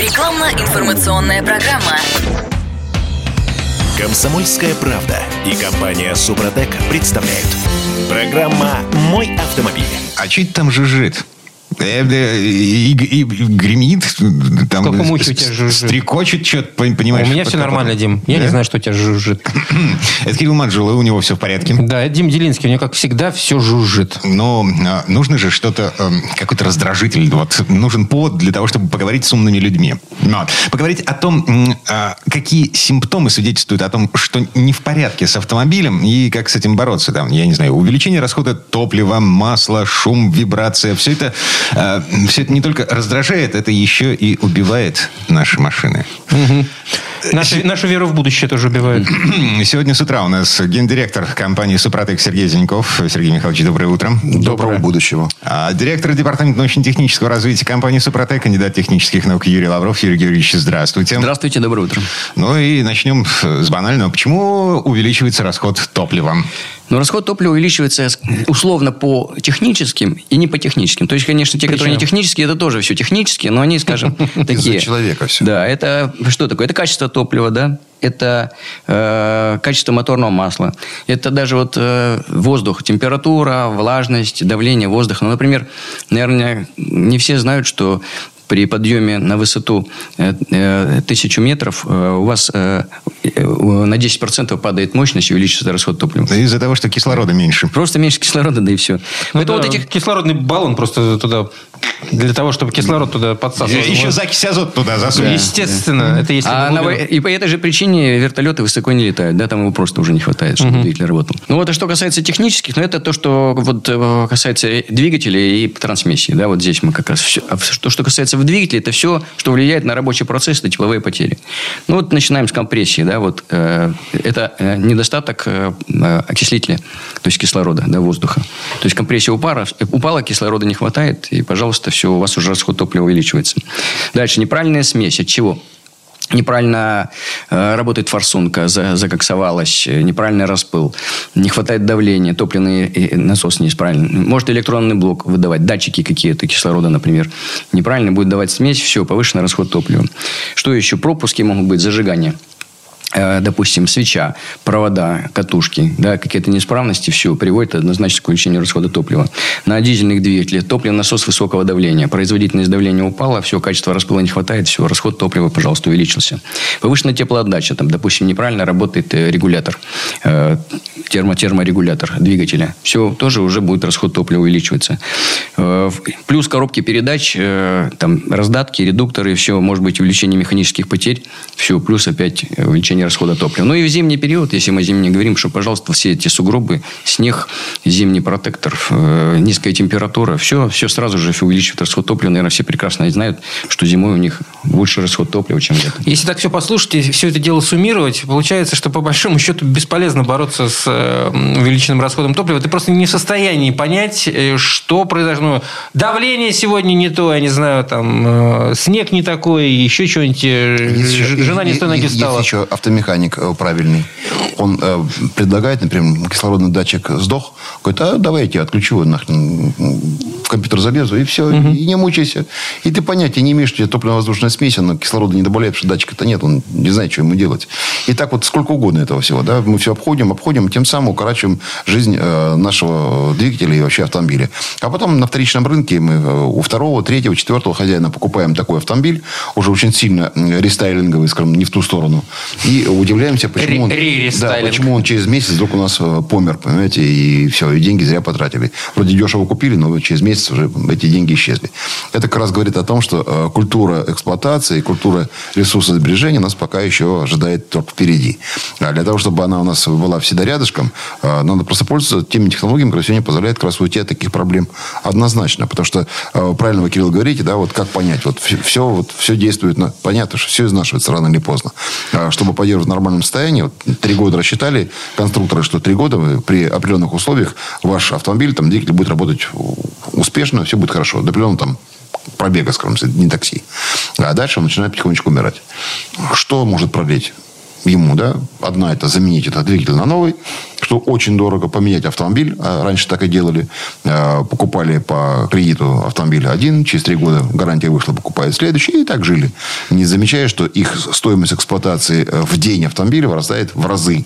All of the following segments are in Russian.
Рекламно-информационная программа. Комсомольская правда и компания Супротек представляют. Программа «Мой автомобиль». А это там жужжит? И, и- и гремит, там мухи у тебя жужжит? стрекочет что-то, понимаешь? У меня все нормально. Дим. Я Да? не знаю, что у тебя жужжит. Это Кирилл Манжула, у него все в порядке. Да, это Дим Делинский. У него, как всегда, все жужжит. Но а, нужно же что-то, эм, какой-то раздражитель. Вот нужен повод для того, чтобы поговорить с умными людьми. Вот. Поговорить о том, а, какие симптомы свидетельствуют о том, что не в порядке с автомобилем и как с этим бороться. Там, я не знаю, увеличение расхода топлива, масла, шум, вибрация. Все это, а, все это не только раздражает, это еще и убивает наши машины. Нашу, нашу веру в будущее тоже убивают. Сегодня с утра у нас гендиректор компании «Супротек» Сергей Зиньков. Сергей Михайлович, доброе утро. Доброго будущего. А, Директор департамента научно-технического развития компании «Супротек», кандидат технических наук Юрий Лавров. Юрий Георгиевич, здравствуйте. Здравствуйте, доброе утро. Ну и начнем с банального. Почему увеличивается расход топлива? Но расход топлива увеличивается условно по техническим и не по техническим. То есть, конечно, те, которые не Причем? технические, это тоже все технические, но они, скажем, такие... человека всё. Да, это что такое? Это качество топлива, да? Это э, качество моторного масла. Это даже вот э, воздух, температура, влажность, давление воздуха. Ну, например, наверное, не все знают, что при подъеме на высоту э, э, тысячу метров э, у вас э, на 10% падает мощность и увеличивается расход топлива. Из-за того, что кислорода меньше. Просто меньше кислорода, да и все. Ну да, вот этих... Кислородный баллон просто туда... Для того, чтобы кислород туда подсасывался. Еще закись азот туда засунуть. Естественно. Это если А на и по этой же причине вертолеты высоко не летают, да, там его просто уже не хватает, чтобы двигатель работал. Ну вот, а что касается технических, ну это то, что вот э, касается двигателей и трансмиссии, да, вот здесь мы как раз все. А то, что касается в двигателе, это все, что влияет на рабочий процесс, это тепловые потери. Ну вот начинаем с компрессии, да, вот э, это э, недостаток э, окислителя, то есть кислорода, да, воздуха. То есть компрессия упала, упала, кислорода не хватает, и, пожалуйста, все, у вас уже расход топлива увеличивается. Дальше, неправильная смесь. От чего? Неправильно э, работает форсунка, за- закоксовалась, э, неправильный распыл, не хватает давления, топливный э, насос неисправен. Может электронный блок выдавать, датчики какие-то кислорода, например. Неправильно будет давать смесь, все, повышенный расход топлива. Что еще? Пропуски могут быть, зажигание допустим, свеча, провода, катушки, да, какие-то неисправности, все, приводит однозначно к увеличению расхода топлива. На дизельных двигателях топливный насос высокого давления. Производительность давления упала, все, качество распыла не хватает, все, расход топлива, пожалуйста, увеличился. Повышенная теплоотдача, там, допустим, неправильно работает э, регулятор, э, термо терморегулятор двигателя. Все, тоже уже будет расход топлива увеличиваться. Э, Плюс коробки передач, э, там, раздатки, редукторы, все, может быть, увеличение механических потерь, все, плюс опять э, увеличение расхода топлива. Ну и в зимний период, если мы зимний говорим, что, пожалуйста, все эти сугробы, снег, зимний протектор, э, низкая температура, все, все сразу же увеличивает расход топлива. Наверное, все прекрасно знают, что зимой у них больше расход топлива, чем летом. Если так все послушать и все это дело суммировать, получается, что по большому счету бесполезно бороться с э, увеличенным расходом топлива. Ты просто не в состоянии понять, э, что произошло. Ну, Давление сегодня не то, я не знаю, там, снег не такой, еще что-нибудь, жена не с той ноги встала. Есть еще автомеханик э, правильный. Он э, предлагает, например, кислородный датчик сдох. Говорит, а давай я тебя отключу, нахрен в компьютер залезу, и все, и не мучайся. И ты понятия не имеешь, что у тебя топливно-воздушная смесь, она кислорода не добавляет, потому что датчика-то нет, он не знает, что ему делать. И так вот сколько угодно этого всего. Да? Мы все обходим, обходим, тем самым укорачиваем жизнь э, нашего двигателя и вообще автомобиля. А потом на вторичном рынке мы э, у второго, третьего, четвертого хозяина покупаем такой автомобиль, уже очень сильно рестайлинговый, скажем, не в ту сторону. И удивляемся, почему он, да, почему он через месяц вдруг у нас э, помер, понимаете, и все, и деньги зря потратили. Вроде дешево купили, но через месяц уже эти деньги исчезли. Это как раз говорит о том, что э, культура эксплуатации, культура ресурсосбережения нас пока еще ожидает только впереди. А для того, чтобы она у нас была всегда рядышком, э, надо просто пользоваться теми технологиями, которые сегодня позволяют как раз уйти от таких проблем однозначно. Потому что, правильно вы, Кирилл, говорите, да, вот как понять, вот все, вот, все действует, на, понятно, что все изнашивается рано или поздно. А Чтобы поддерживать в нормальном состоянии, вот, три года рассчитали конструкторы, что три года при определенных условиях ваш автомобиль, там, двигатель будет работать успешно, все будет хорошо. До определенного там пробега, скажем, не такси. А дальше он начинает потихонечку умирать. Что может продлить? Ему, да, одна это заменить этот двигатель на новый, что очень дорого поменять автомобиль. А раньше так и делали. А, Покупали по кредиту автомобиля один, через три года гарантия вышла, покупают следующий, и так жили. не замечая, что их стоимость эксплуатации э, в день автомобиля вырастает в разы.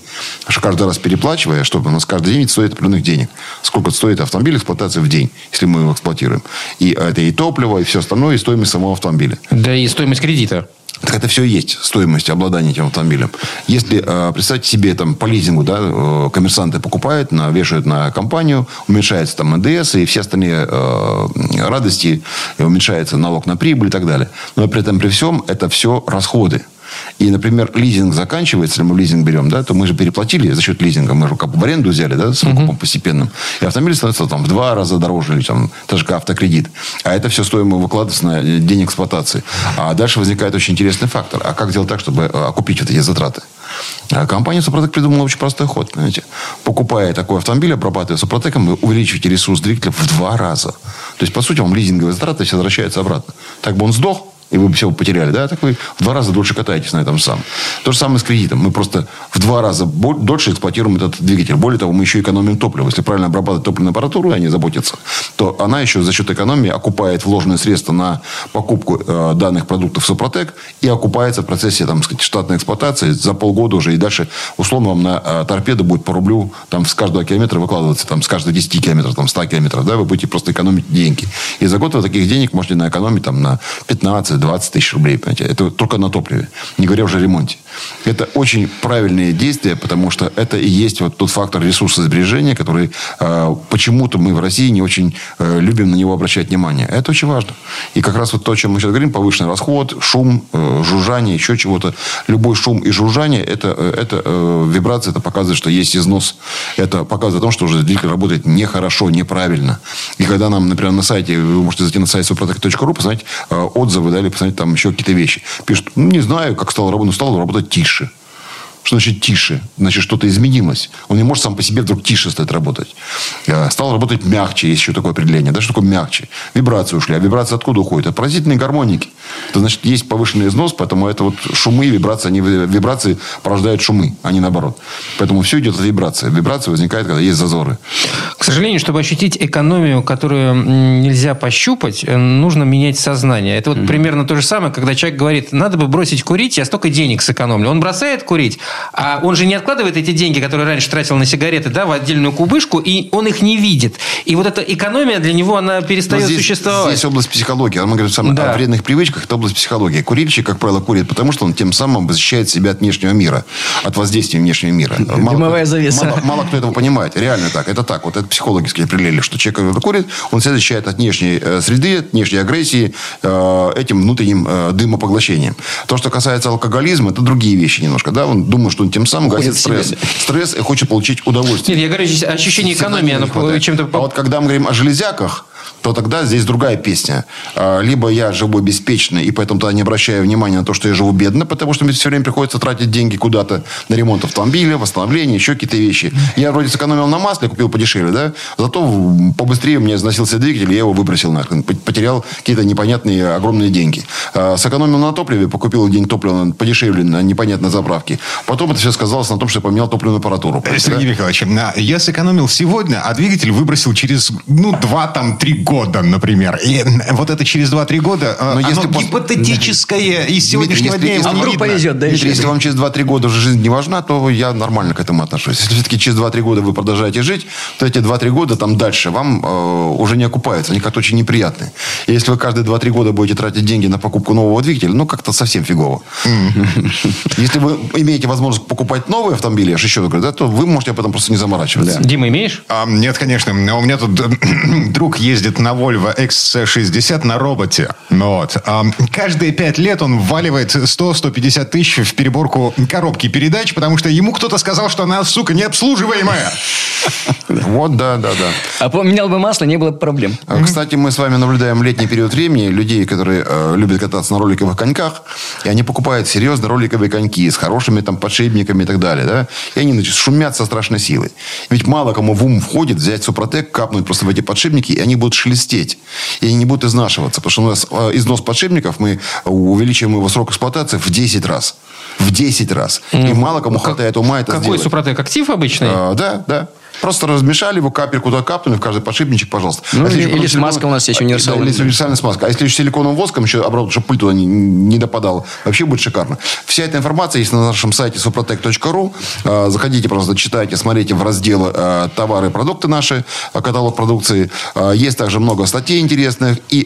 Что каждый раз переплачивая, чтобы у нас каждый день стоит определенных денег. Сколько стоит автомобиль эксплуатации в день, если мы его эксплуатируем. И это и топливо, и все остальное, и стоимость самого автомобиля. Да и стоимость кредита. Так это все есть стоимость обладания этим автомобилем. Если, э, представьте себе, там, по лизингу, да, э, коммерсанты покупают, вешают на компанию, уменьшается там НДС и все остальные э, радости, и уменьшается налог на прибыль и так далее. Но при этом, при всем, это все расходы. И, например, лизинг заканчивается, если мы лизинг берем, да, то мы же переплатили за счет лизинга, мы же в аренду взяли, да, с выкупом постепенным. И автомобиль становится там в два раза дороже, или там, даже как автокредит. А это все стоимость выкладывается на день эксплуатации. А дальше возникает очень интересный фактор. А как сделать так, чтобы э, окупить вот эти затраты? А компания Супротек придумала очень простой ход. Понимаете? Покупая такой автомобиль, обрабатывая Супротеком, вы увеличиваете ресурс двигателя в два раза. То есть, по сути, вам лизинговые затраты все возвращаются обратно. Так бы он сдох, и вы все потеряли, да, так вы в два раза дольше катаетесь на этом самом. То же самое с кредитом. Мы просто в два раза дольше эксплуатируем этот двигатель. Более того, мы еще экономим топливо. Если правильно обрабатывать топливную аппаратуру, и они заботятся, то она еще за счет экономии окупает вложенные средства на покупку э, данных продуктов Супротек и окупается в процессе там, сказать, штатной эксплуатации за полгода уже. И дальше, условно, вам на э, торпеду будет по рублю там, с каждого километра выкладываться, там, с каждого 10 километров, там, 100 километров. Да, вы будете просто экономить деньги. И за год вы таких денег можете наэкономить там, на 15 20 тысяч рублей. Понимаете? Это только на топливе. Не говоря уже о ремонте. Это очень правильные действия, потому что это и есть вот тот фактор ресурсосбережения, который э, почему-то мы в России не очень э, любим на него обращать внимание. Это очень важно. И как раз вот то, о чем мы сейчас говорим, повышенный расход, шум, э, жужжание, еще чего-то. Любой шум и жужжание, это, э, это э, вибрация, это показывает, что есть износ. Это показывает о том, что уже двигатель работает нехорошо, неправильно. И когда нам, например, на сайте, вы можете зайти на сайт suprotec.ru, посмотреть э, отзывы, да, или посмотреть там еще какие-то вещи. Пишут, ну, не знаю, как стало работать, но стало работать тише. Что значит тише? Значит, что-то изменилось. Он не может сам по себе вдруг тише стать работать. Э, стал работать мягче, есть еще такое определение. Да, что такое мягче? Вибрации ушли. А вибрации откуда уходят? От поразительной гармоники. Это значит, есть повышенный износ, поэтому это вот шумы, вибрации, они, вибрации порождают шумы, а не наоборот. Поэтому все идет от вибрации. Вибрация возникает, когда есть зазоры. К сожалению, чтобы ощутить экономию, которую нельзя пощупать, э, нужно менять сознание. Это вот mm-hmm. примерно то же самое, когда человек говорит, надо бы бросить курить, я столько денег сэкономлю. Он бросает курить, а он же не откладывает эти деньги, которые раньше тратил на сигареты, да, в отдельную кубышку, и он их не видит. И вот эта экономия для него, она перестает здесь, существовать. Здесь область психологии. Мы говорим сам, да. о вредных привычках, это область психологии. Курильщик, как правило, курит, потому что он тем самым защищает себя от внешнего мира, от воздействия внешнего мира. Мало, Дымовая завеса. Мало, мало кто этого понимает. Реально так. Это так. Вот это психологически определили, что человек, курит, он себя защищает от внешней э, среды, от внешней агрессии, э, этим внутренним э, дымопоглощением. То, что касается алкоголизма, это другие вещи немножко. Да? Он думает, что он тем самым гасит стресс. Стресс и хочет получить удовольствие. Нет, я говорю, здесь ощущение экономии, оно чем-то... А вот когда мы говорим о железяках, то тогда здесь другая песня. А, либо я живу беспечно, и поэтому тогда не обращаю внимания на то, что я живу бедно, потому что мне все время приходится тратить деньги куда-то на ремонт автомобиля, восстановление, еще какие-то вещи. Я вроде сэкономил на масле, купил подешевле, да? Зато побыстрее мне износился двигатель, я его выбросил нахрен. Потерял какие-то непонятные огромные деньги. А, сэкономил на топливе, покупил день топлива подешевле на непонятной заправке. Потом это все сказалось на том, что я поменял топливную аппаратуру. Сергей да? Михайлович, я сэкономил сегодня, а двигатель выбросил через, ну, два, там, три года года, например. И вот это через 2-3 года, э, Но оно если гипотетическое из сегодняшнего Дмитрий, дня если, а вдруг повезет, да, Дмитрий, если вам через 2-3 года уже жизнь не важна, то я нормально к этому отношусь. Если все-таки через 2-3 года вы продолжаете жить, то эти 2-3 года там дальше вам э, уже не окупаются. Они как-то очень неприятные. И если вы каждые 2-3 года будете тратить деньги на покупку нового двигателя, ну, как-то совсем фигово. Если вы имеете возможность покупать новые автомобили, я же еще говорю, да, то вы можете об этом просто не заморачиваться. Дима, имеешь? А, нет, конечно. У меня тут друг ездит на Volvo XC60 на роботе. Вот. Каждые пять лет он вваливает 100-150 тысяч в переборку коробки передач, потому что ему кто-то сказал, что она, сука, необслуживаемая. Вот, да, да, да. А поменял бы масло, не было бы проблем. А, кстати, мы с вами наблюдаем летний период времени людей, которые э, любят кататься на роликовых коньках, и они покупают серьезно роликовые коньки с хорошими там подшипниками и так далее, да, и они, значит, шумят со страшной силой. Ведь мало кому в ум входит взять Супротек, капнуть просто в эти подшипники, и они будут шелестеть и они не будут изнашиваться. Потому что у нас э, износ подшипников, мы увеличиваем его срок эксплуатации в 10 раз. В 10 раз. И мало кому хватает ума это Какой сделать. Супротек? Актив обычный? А, да, да. Просто размешали его, капельку туда капнули, в каждый подшипничек, пожалуйста. Ну, А если или- или смазка у нас есть универсальная. Да, или универсальная смазка. А если еще силиконовым воском еще обработать, чтобы пыль туда не, не допадала, вообще будет шикарно. Вся эта информация есть на нашем сайте suprotec.ru. Э, Заходите, просто читайте, смотрите в раздел э, товары и продукты наши, каталог продукции. Есть также много статей интересных. И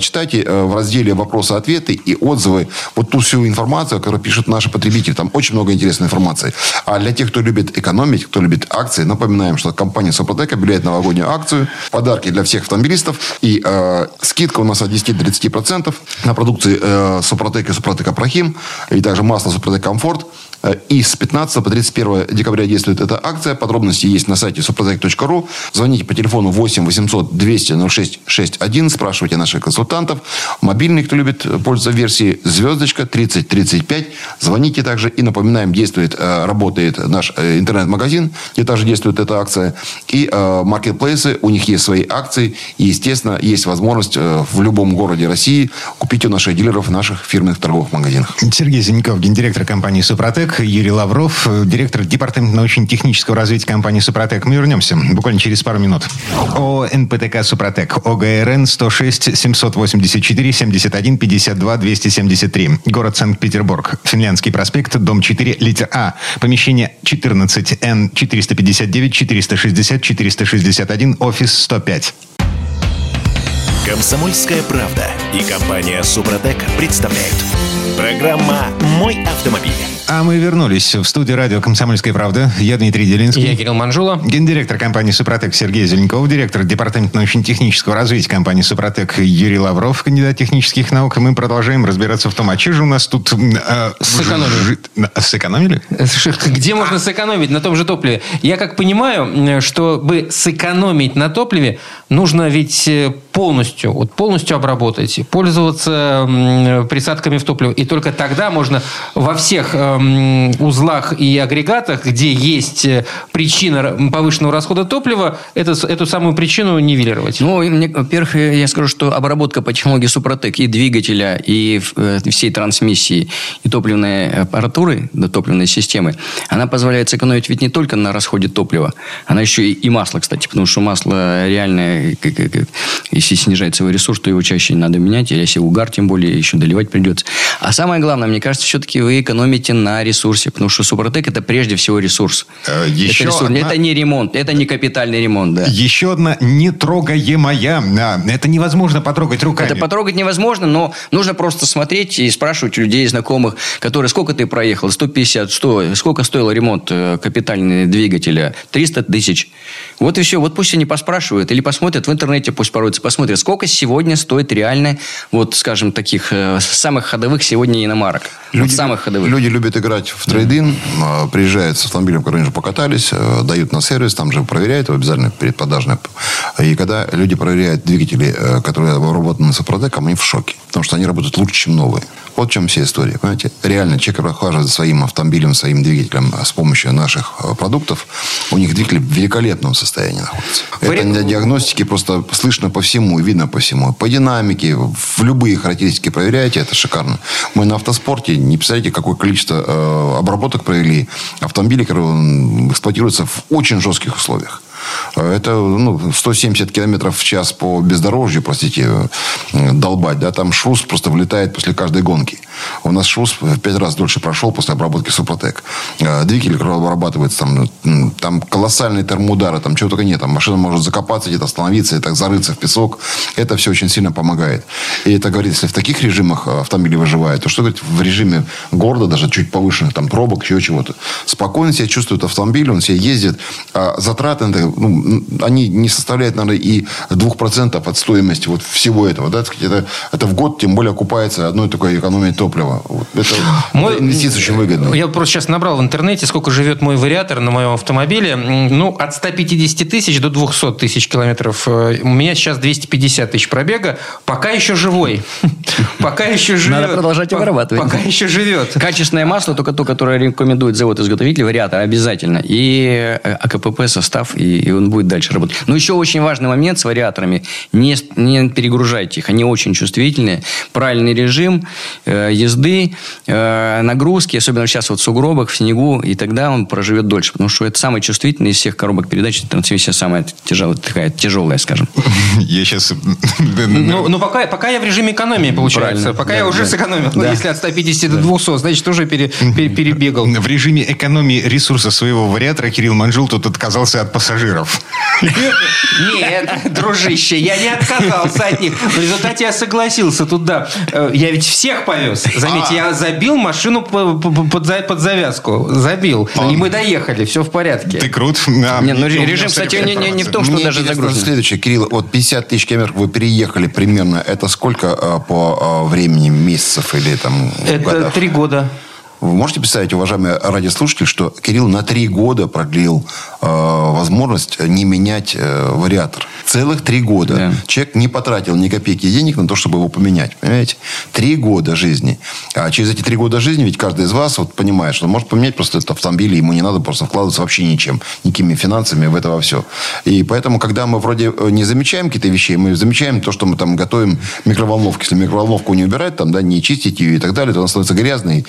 читайте в разделе вопросы-ответы и отзывы вот ту всю информацию, которую пишут наши потребители. Там очень много интересной информации. А для тех, кто любит экономить, кто любит акции, напоминаем, что компания Супротек объявляет новогоднюю акцию. Подарки для всех автомобилистов. И э, скидка у нас от 10 до 30% на продукции э, Супротек и Супротек Апрахим. И также масло Супротек Комфорт. И с 15 по 31 декабря действует эта акция. Подробности есть на сайте suprotec.ru. Звоните по телефону 8 800 200 06 61. Спрашивайте наших консультантов. Мобильный, кто любит пользоваться версией звездочка 3035. Звоните также. И напоминаем, действует, э, работает наш э, интернет-магазин, где также действует эта акция. И э, маркетплейсы, у них есть свои акции. И, естественно, есть возможность в любом городе России купить у наших дилеров в наших фирменных торговых магазинах. Сергей Зиньков, гендиректор компании «Супротек», Юрий Лавров, э, директор департамента научно-технического развития компании «Супротек». Мы вернемся буквально через пару минут. О НПТК «Супротек», ОГРН 106 784 71 52 273. Город Санкт-Петербург. Финляндский проспект, дом 4, литер А. Помещение 14, Н 459 460 461, офис 105. Комсомольская правда и компания Супротек представляют. Программа «Мой автомобиль». А мы вернулись в студию радио «Комсомольская правда». Я Дмитрий Делинский. Я Кирилл Манжула. Гендиректор компании «Супротек» Сергей Зеленков, директор департамента научно-технического развития компании «Супротек» Юрий Лавров, кандидат технических наук. И мы продолжаем разбираться в том, а че же у нас тут... э, Сэкономили. на- Сэкономили? Где можно сэкономить на том же топливе? Я как понимаю, чтобы сэкономить на топливе, нужно ведь э, полностью, вот полностью обработать, пользоваться присадками в топливо. И только тогда можно во всех эм, узлах и агрегатах, где есть э, причина повышенного расхода топлива, это, эту самую причину нивелировать. Ну, во-первых, я скажу, что обработка по технологии Супротек и двигателя, и э, всей трансмиссии, и топливной аппаратуры, да, топливной системы, она позволяет сэкономить ведь не только на расходе топлива, она еще и, и масло, кстати, потому что масло реально, если снижается его ресурс, то его чаще надо менять, или если угар, тем более, еще доливать придется. А самое главное, мне кажется, все-таки вы экономите на ресурсе, потому что Супротек это прежде всего ресурс. Э, это, еще ресурс. одна- это не ремонт, это не капитальный ремонт, да. Еще одна нетрогаемая. А, Это невозможно потрогать руками. Это потрогать невозможно, но нужно просто смотреть и спрашивать у людей, знакомых, которые, сколько ты проехал, 150, 100, сколько стоил ремонт э, капитального двигателя, 300 тысяч. Вот и все. Вот пусть они поспрашивают или посмотрят в интернете, пусть порой посмотрят, сколько сегодня стоит реально, вот, скажем, таких э, самых ходовых сегодня иномарок. вот самых ходовых. Люди любят играть в трейдин, э, приезжают с автомобилем, который уже покатались, э, дают на сервис, там же проверяют его обязательно предпродажно. И когда люди проверяют двигатели, э, которые обработаны Супротеком, они в шоке. Потому что они работают лучше, чем новые. Вот в чем вся история. Понимаете? Реально, человек, за своим автомобилем, своим двигателем э, с помощью наших э, продуктов, у них двигатель в великолепном состоянии находится. Это Вари- для диагностики просто слышно по всему и видно по всему. По динамике, в любые характеристики проверяете, это шикарно. Мы на автоспорте, не представляете, какое количество э, обработок провели автомобилей, которые эксплуатируются в очень жестких условиях. Э, Это ну, 170 километров в час по бездорожью, простите, э, долбать. Да? Там шрус просто влетает после каждой гонки. У нас шрус в пять раз дольше прошел после обработки Супротек. Э, Двигатель, обрабатывается, там, м, там колоссальные термоудары, там чего только нет. Там машина может закопаться, где-то остановиться и так зарыться в песок. Это все очень сильно помогает. И это говорит, если в таких режимах э, автомобили выживают, то что говорит в режиме города, даже чуть повышенных, там пробок, еще чего-то. Спокойно себя чувствует автомобиль, он себе ездит. А затраты, ну, они не составляют, наверное, и 2% от стоимости вот всего этого. Да? Это, это в год, тем более, окупается одной такой экономией топлива. Вот. Это, Мой- инвестиция очень выгодная. Я просто сейчас набрал в интернете, сколько живет мой вариатор на моем автомобиле. Ну, от 150 тысяч до 200 тысяч километров. Э, У меня сейчас 250 тысяч пробега. Пока еще живой. Пока еще живет. Надо продолжать обрабатывать. Пока еще живет. Качественное масло, только то, которое рекомендует завод-изготовитель, вариатор обязательно. И э, АКПП состав, и, и он будет дальше работать. Но еще очень важный момент с вариаторами. Не, не перегружайте их. Они очень чувствительные. Правильный режим э, езды э, нагрузки, особенно сейчас вот в сугробах, в снегу, и тогда он проживет дольше. Потому что это самый чувствительный из всех коробок передач. Трансмиссия самая тяжелая, такая тяжелая, скажем. Я сейчас... Ну, ну пока, пока я в режиме экономии, получается. Правильно. Пока Да, я уже да. сэкономил. Ну, Да. если от 150 до 200, значит, уже пере- пере- перебегал. В режиме экономии ресурса своего вариатора Кирилл Манжул тут отказался от пассажиров. Нет, дружище, я не отказался от них. В результате я согласился туда. Э, Я ведь всех повез. Заметьте, я забил машину по- по- по- под, за- под завязку. Забил. И мы доехали, все в порядке. Ты крут. А, Не, ну, режим, кстати, не- в том, что даже загружено. следующее, Кирилл, вот 50 тысяч километров вы переехали примерно, это сколько а, по а, времени, месяцев или там Это три года. Вы можете представить, уважаемые радиослушатели, что Кирилл на три года продлил э, возможность не менять э, вариатор. Целых три года. Да. Человек не потратил ни копейки денег на то, чтобы его поменять. Понимаете? Три года жизни. А через эти три года жизни ведь каждый из вас вот понимает, что может поменять просто этот автомобиль, и ему не надо просто вкладываться вообще ничем, никакими финансами в это во все. И поэтому, когда мы вроде э, не замечаем какие-то вещи, мы замечаем то, что мы там готовим микроволновку. Если микроволновку не убирать, там, да, не чистить ее и так далее, то она становится грязной,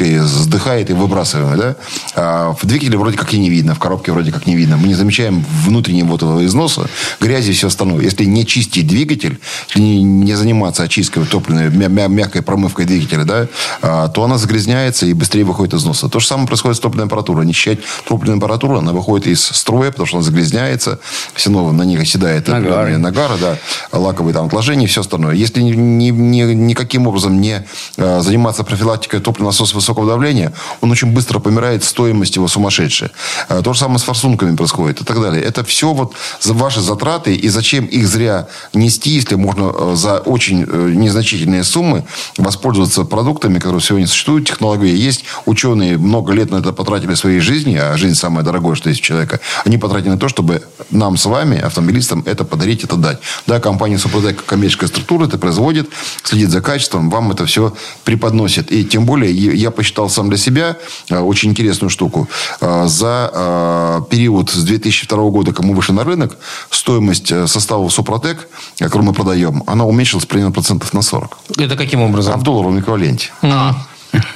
жуткой, вздыхает и выбрасываем. Да? А в двигателе вроде как и не видно, в коробке вроде как не видно. Мы не замечаем внутреннего вот этого износа, грязи и все остальное. Если не чистить двигатель, если не, не заниматься очисткой топливной, мя- мя- мягкой промывкой двигателя, да, а, то она загрязняется и быстрее выходит из носа. То же самое происходит с топливной аппаратурой. Не считать топливную аппаратуру, она выходит из строя, потому что она загрязняется, все равно на них оседает Нагары. нагара, да, лаковые там отложения и все остальное. Если ни, ни- ни- никаким образом не э, заниматься профилактикой топливного насоса высокого давления, он очень быстро помирает, стоимость его сумасшедшая. Э, то же самое с форсунками происходит и так далее. Это все вот ваши затраты, и зачем их зря нести, если можно э, за очень э, незначительные суммы воспользоваться продуктами, которые сегодня существуют, технологии есть, ученые много лет на это потратили своей жизни, а жизнь самое дорогое, что есть у человека, они потратили на то, чтобы нам с вами, автомобилистам, это подарить, это дать. Да, компания Супротек, коммерческая структура, это производит, следит за качеством, вам это все преподносит. И тем более, я посчитал сам для себя э, очень интересную штуку. Э, За э, период с 2002 года, как мы вышли на рынок, стоимость состава Супротек, который мы продаем, она уменьшилась примерно процентов на 40. Это каким А образом? в долларовом эквиваленте.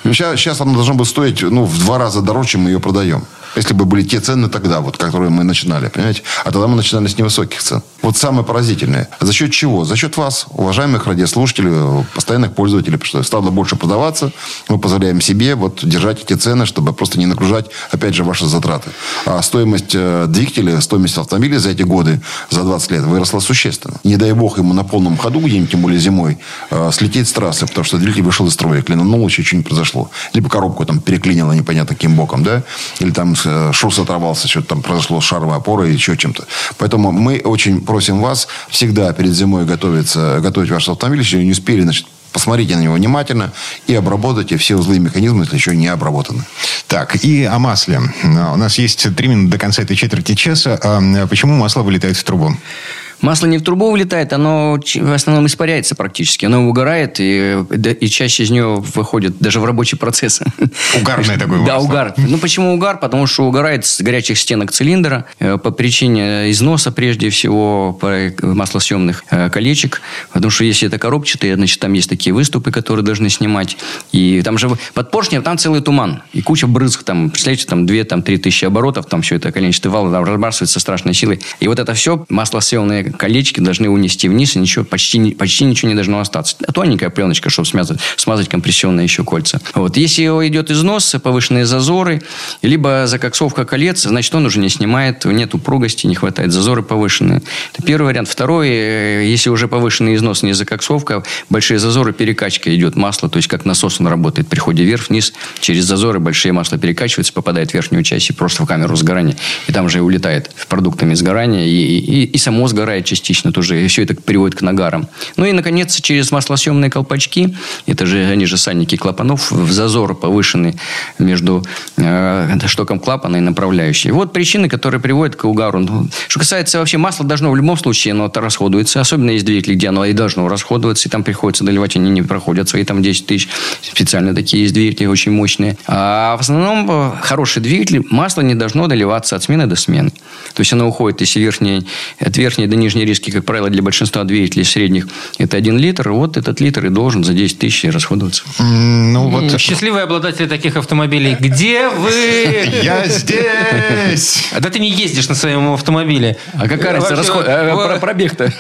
Сейчас, сейчас она должна быть стоить ну, в два раза дороже, чем мы ее продаем. Если бы были те цены тогда, вот, которые мы начинали, понимаете? А тогда мы начинали с невысоких цен. Вот самое поразительное. За счет чего? За счет вас, уважаемых радиослушателей, постоянных пользователей, что стало больше продаваться. Мы позволяем себе вот держать эти цены, чтобы просто не нагружать, опять же, ваши затраты. А стоимость э, двигателя, стоимость автомобиля за эти годы, за 20 лет, выросла существенно. Не дай бог ему на полном ходу где-нибудь, тем более зимой, э, слететь с трассы, потому что двигатель вышел из строя, клинанул, еще что-нибудь произошло. Либо коробку там переклинило непонятно каким боком, да? Или там э, шус оторвался, что-то там произошло с шаровой опорой или еще чем-то. Поэтому мы очень просим вас всегда перед зимой готовиться, готовить ваш автомобиль, если не успели, значит, Посмотрите на него внимательно и обработайте все узлы и механизмы, если еще не обработаны. Так, и о масле. А, У нас есть три минуты до конца этой четверти часа. А, Почему масло вылетает в трубу? Масло не в трубу вылетает, оно в основном испаряется практически. Оно выгорает, и, да, и чаще из него выходит даже в рабочий процесс. Угарное такое Да, масло. угар. Ну, почему угар? Потому что угорает с горячих стенок цилиндра э, по причине износа, прежде всего, по- маслосъемных э, колечек. Потому что если это коробчатые, значит, там есть такие выступы, которые должны снимать. И там же под поршнем там целый туман. И куча брызг. Там, представляете, там 2-3 тысячи оборотов, там все это коленчатый вал там разбрасывается страшной силой. И вот это все маслосъемные колечки должны унести вниз, и ничего, почти, почти ничего не должно остаться. А Тоненькая пленочка, чтобы смазать, смазать компрессионные еще кольца. Вот. Если идет износ, повышенные зазоры, либо закоксовка колец, значит, он уже не снимает, нет упругости, не хватает, зазоры повышенные. Это первый вариант. Второй, э, если уже повышенный износ, не закоксовка, большие зазоры, перекачка идет масла, то есть как насос он работает, при ходе вверх-вниз, через зазоры большие масла перекачиваются, попадает в верхнюю часть и просто в камеру сгорания. И там же и улетает продуктами сгорания, и, и, и само сгорает частично тоже, и все это приводит к нагарам. Ну и, наконец, через маслосъемные колпачки, это же, они же сальники клапанов, в зазор повышенный между э, штоком клапана и направляющей. Вот причины, которые приводят к угару. Ну, Что касается вообще масла, должно в любом случае оно расходуется, особенно есть двигатели, где оно и должно расходоваться, и там приходится доливать, они не проходят свои там 10 тысяч. Специально такие есть двигатели, очень мощные. А в основном э, хороший двигатель, масло не должно доливаться от смены до смены. То есть оно уходит из верхней, от верхней до нижней нижние как правило, для большинства двигателей средних это 1 литр. Вот этот литр и должен за 10 тысяч расходоваться. Ну, вот... Счастливые обладатели таких автомобилей. Где вы? Я здесь! Да ты не ездишь на своем автомобиле. А какая разница? Расход... А, пробег-то?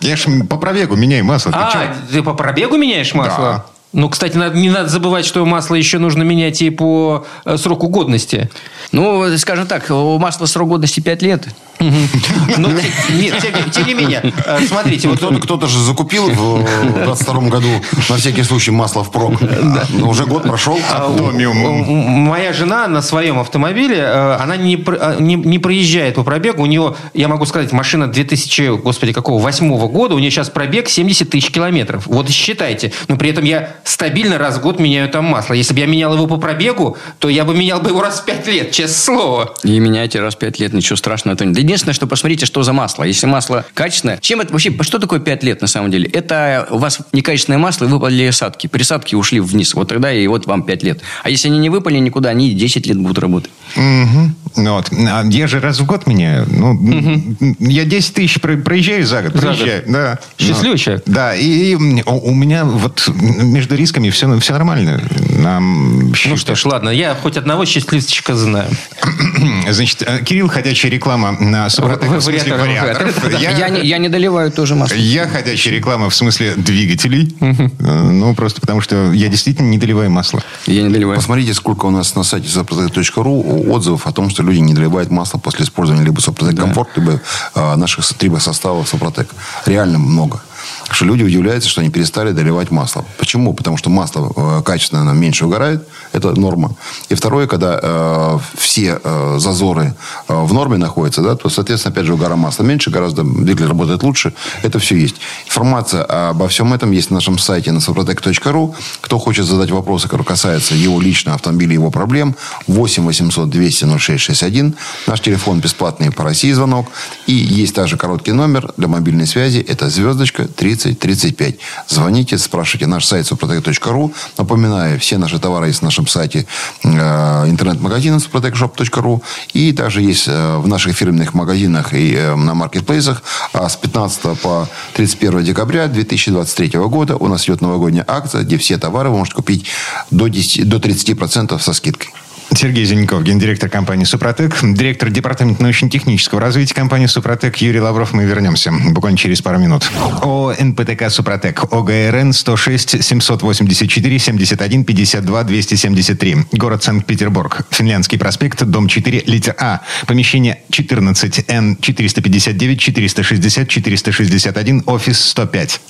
Я же по пробегу меняю масло. А, ты по пробегу меняешь масло? Ну, кстати, не надо забывать, что масло еще нужно менять и по э, сроку годности. Ну, скажем так, у масла срок годности 5 лет. Но, ну, нет, тем не менее, э, смотрите. Вот кто-то, кто-то же закупил в 22 году на всякий случай масло в прок. Да. Ну, уже год прошел. А, моя жена на своем автомобиле, э, она не, не, не проезжает по пробегу. У нее, я могу сказать, машина 2000, господи, какого, восьмого года. У нее сейчас пробег 70 тысяч километров. Вот считайте. Но при этом я стабильно раз в год меняю там масло. Если бы я менял его по пробегу, то я бы менял бы его раз в 5 лет, честное слово. И меняйте раз в 5 лет, ничего страшного. Это не единственное, что посмотрите, что за масло. Если масло качественное, чем это вообще, что такое 5 лет на самом деле? Это у вас некачественное масло, и выпали осадки. Присадки ушли вниз. Вот тогда и вот вам 5 лет. А если они не выпали никуда, они 10 лет будут работать. Угу. Ну, вот. А я же раз в год меняю. Ну, угу. Я 10 тысяч проезжаю за год. Проезжаю. За Да. Счастливый человек. Да. И, и у меня вот между рисками все, все нормально. Нам ну что ж, ладно. Я хоть одного счастливчика знаю. Значит, э, Кирилл, ходячая реклама на Супротек в смысле вариаторов. Я, я, не, я не доливаю тоже масло. Я ходячая реклама в смысле двигателей. Ну, просто потому что я действительно не доливаю масло. Я не доливаю. Посмотрите, сколько у нас на сайте запротек.ру отзывов о том, что люди не доливают масло после использования либо Супротек Комфорт, либо а, наших трибосоставов Супротек. Реально много что люди удивляются, что они перестали доливать масло. Почему? Потому что масло э, качественно меньше угорает, это норма. И второе, когда э, все э, зазоры э, в норме находятся, да, то, соответственно, опять же, угара масла меньше, гораздо двигатель работает лучше. Это все есть. Информация обо всем этом есть на нашем сайте на suprotec.ru. Кто хочет задать вопросы, которые касаются его личного автомобиля, его проблем, 8 800 200 0661. Наш телефон бесплатный по России звонок. И есть также короткий номер для мобильной связи. Это звездочка 30 35. Звоните, спрашивайте наш сайт suprotec.ru. Напоминаю, все наши товары есть на нашем сайте э, интернет-магазина suprotecshop.ru. И также есть э, в наших фирменных магазинах и э, на маркетплейсах. А с 15 по 31 декабря 2023 года у нас идет новогодняя акция, где все товары вы можете купить до, 10, до 30% со скидкой. Сергей Зеленков, гендиректор компании «Супротек», директор департамента научно-технического развития компании «Супротек» Юрий Лавров. Мы вернемся буквально через пару минут. О НПТК «Супротек», ОГРН 106 784 71 52 273. Город Санкт-Петербург. Финляндский проспект, дом 4, литер А. Помещение 14, Н 459 460 461, офис 105.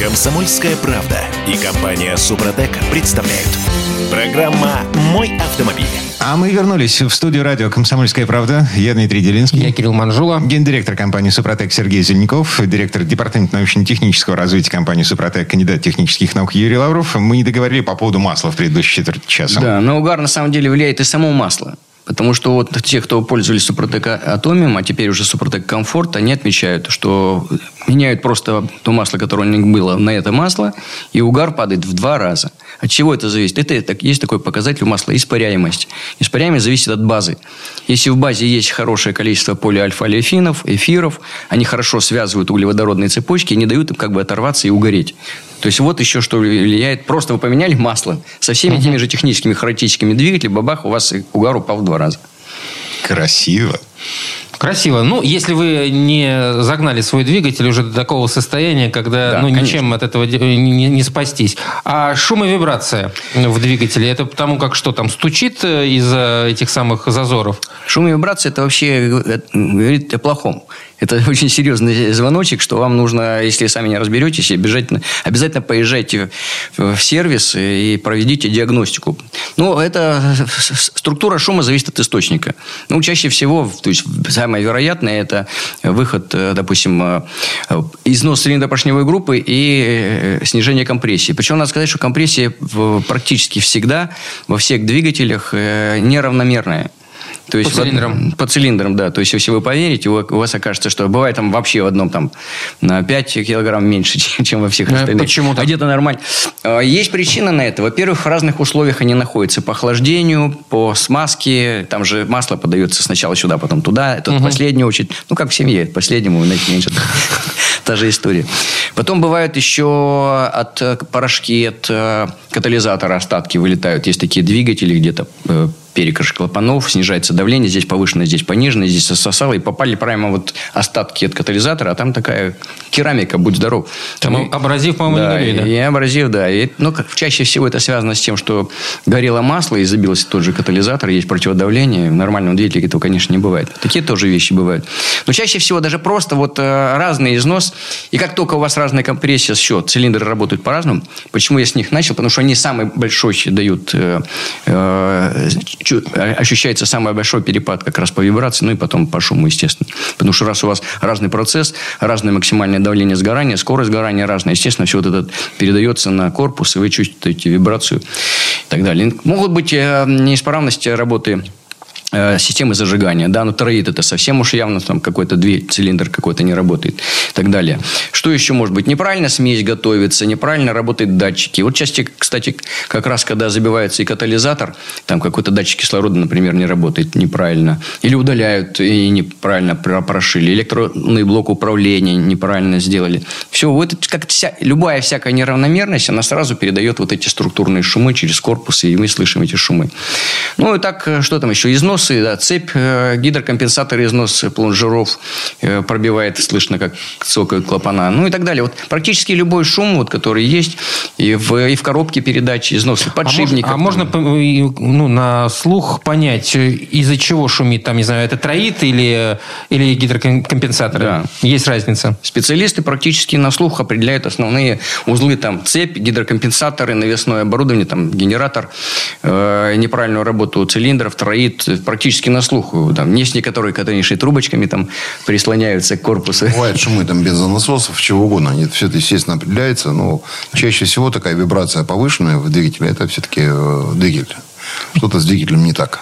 Комсомольская правда и компания «Супротек» представляют – Программа «Мой автомобиль». А мы вернулись в студию радио «Комсомольская правда». Я Дмитрий Делинский. Я Кирилл Манжула. Гендиректор компании «Супротек» Сергей Зеленяков. Директор департамента научно-технического развития компании «Супротек», кандидат технических наук Юрий Лавров. Мы не договорили по поводу масла в предыдущей четверти часа. Да, но угар на самом деле влияет и само масло. Потому что вот те, кто пользовались Супротек Атомиум, а теперь уже Супротек Комфорт, они отмечают, что меняют просто то масло, которое у них было, на это масло, и угар падает в два раза. От чего это зависит? Это, это есть такой показатель у масла – испаряемость. Испаряемость зависит от базы. Если в базе есть хорошее количество полиальфа-олеофинов, эфиров, они хорошо связывают углеводородные цепочки и не дают им как бы оторваться и угореть. То есть вот еще что влияет. Просто вы поменяли масло со всеми теми же техническими характеристиками двигателя, бабах, у вас угар упал в два раза. Красиво. Красиво. Ну, если вы не загнали свой двигатель уже до такого состояния, когда да, ну, ничем от этого не, не спастись. А шум и вибрация в двигателе, это потому как что там стучит э, из-за этих самых зазоров? Шум и вибрация это вообще э, говорит о плохом. Это очень серьезный звоночек, что вам нужно, если сами не разберетесь, обязательно, обязательно поезжайте в сервис и проведите диагностику. Но это структура шума зависит от источника. Ну, чаще всего, то есть самое вероятное, это выход, допустим, э, износ цилиндропоршневой группы и э, снижение компрессии. Причем надо сказать, что компрессия практически всегда во всех двигателях э, неравномерная. То есть По цилиндрам. По цилиндрам, да. То есть, если вы поверите, у у вас окажется, что бывает там вообще в одном там на 5 килограмм меньше, чем- во всех А остальных. почему? А где-то нормально. А, Есть причина на это. Во-первых, в разных условиях они находятся. По охлаждению, по смазке. Там же масло подается сначала сюда, потом туда. Это в последнюю очередь. Ну, как в семье. Последнему, знаете, меньше. Та же история. Потом бывают еще от э, порошки, от э, катализатора остатки вылетают. Есть такие двигатели, где-то э, перекрыш клапанов, снижается давление, здесь повышенное, здесь пониженное, здесь сосало, и попали прямо вот остатки от катализатора, а там такая керамика, будь здоров. Там И- абразив, по-моему, да, не горит, да? и абразив, да. И, ну, как- чаще всего это связано с тем, что горело масло и забился тот же катализатор, есть противодавление. В нормальном двигателе этого, конечно, не бывает. Такие тоже вещи бывают. Но чаще всего даже просто вот э, разный износ. И как только у вас разная компрессия, все, цилиндры работают по-разному. Почему я с них начал? Потому что они самый большой дают, э, э, ощущается самый большой перепад как раз по вибрации, ну и потом по шуму, естественно. Потому что раз у вас разный процесс, разное максимальное давление сгорания, скорость сгорания разная, естественно, все вот это передается на корпус, и вы чувствуете вибрацию и так далее. Могут быть э, неисправности работы системы зажигания, да, но троид это совсем уж явно там какой-то две цилиндр какой-то не работает и так далее. Что еще может быть? Неправильно смесь готовится, неправильно работают датчики. Вот части, кстати, как раз когда забивается и катализатор, там какой-то датчик кислорода, например, не работает неправильно, или удаляют и неправильно про- прошили, электронный блок управления неправильно сделали. Все, вот это как вся, любая всякая неравномерность, она сразу передает вот эти структурные шумы через корпус, и мы слышим эти шумы. Ну и так, э, что там еще? Износы, да, цепь, э, гидрокомпенсатор износ плунжеров э, пробивает, слышно, как цокают клапана, ну и так далее. Вот практически любой шум, вот, который есть, и в, и в коробке передачи износы, А мож- подшипников. А можно, ну, на слух понять, э, из-за чего шумит, там, не знаю, это троид или, или гидрокомпенсаторы? Да. Есть разница? Специалисты практически на слух определяют основные узлы, там, цепь, гидрокомпенсаторы, навесное оборудование, там, генератор, э, неправильную работу цилиндров, троид, э, практически на слух. Там, есть некоторые, которые трубочками там прислоняются к корпусу. Бывают шумы там без насосов, чего угодно. Они, все это, естественно, определяется. Но чаще всего такая вибрация повышенная в двигателе, это все-таки э, двигатель. Что-то с двигателем не так.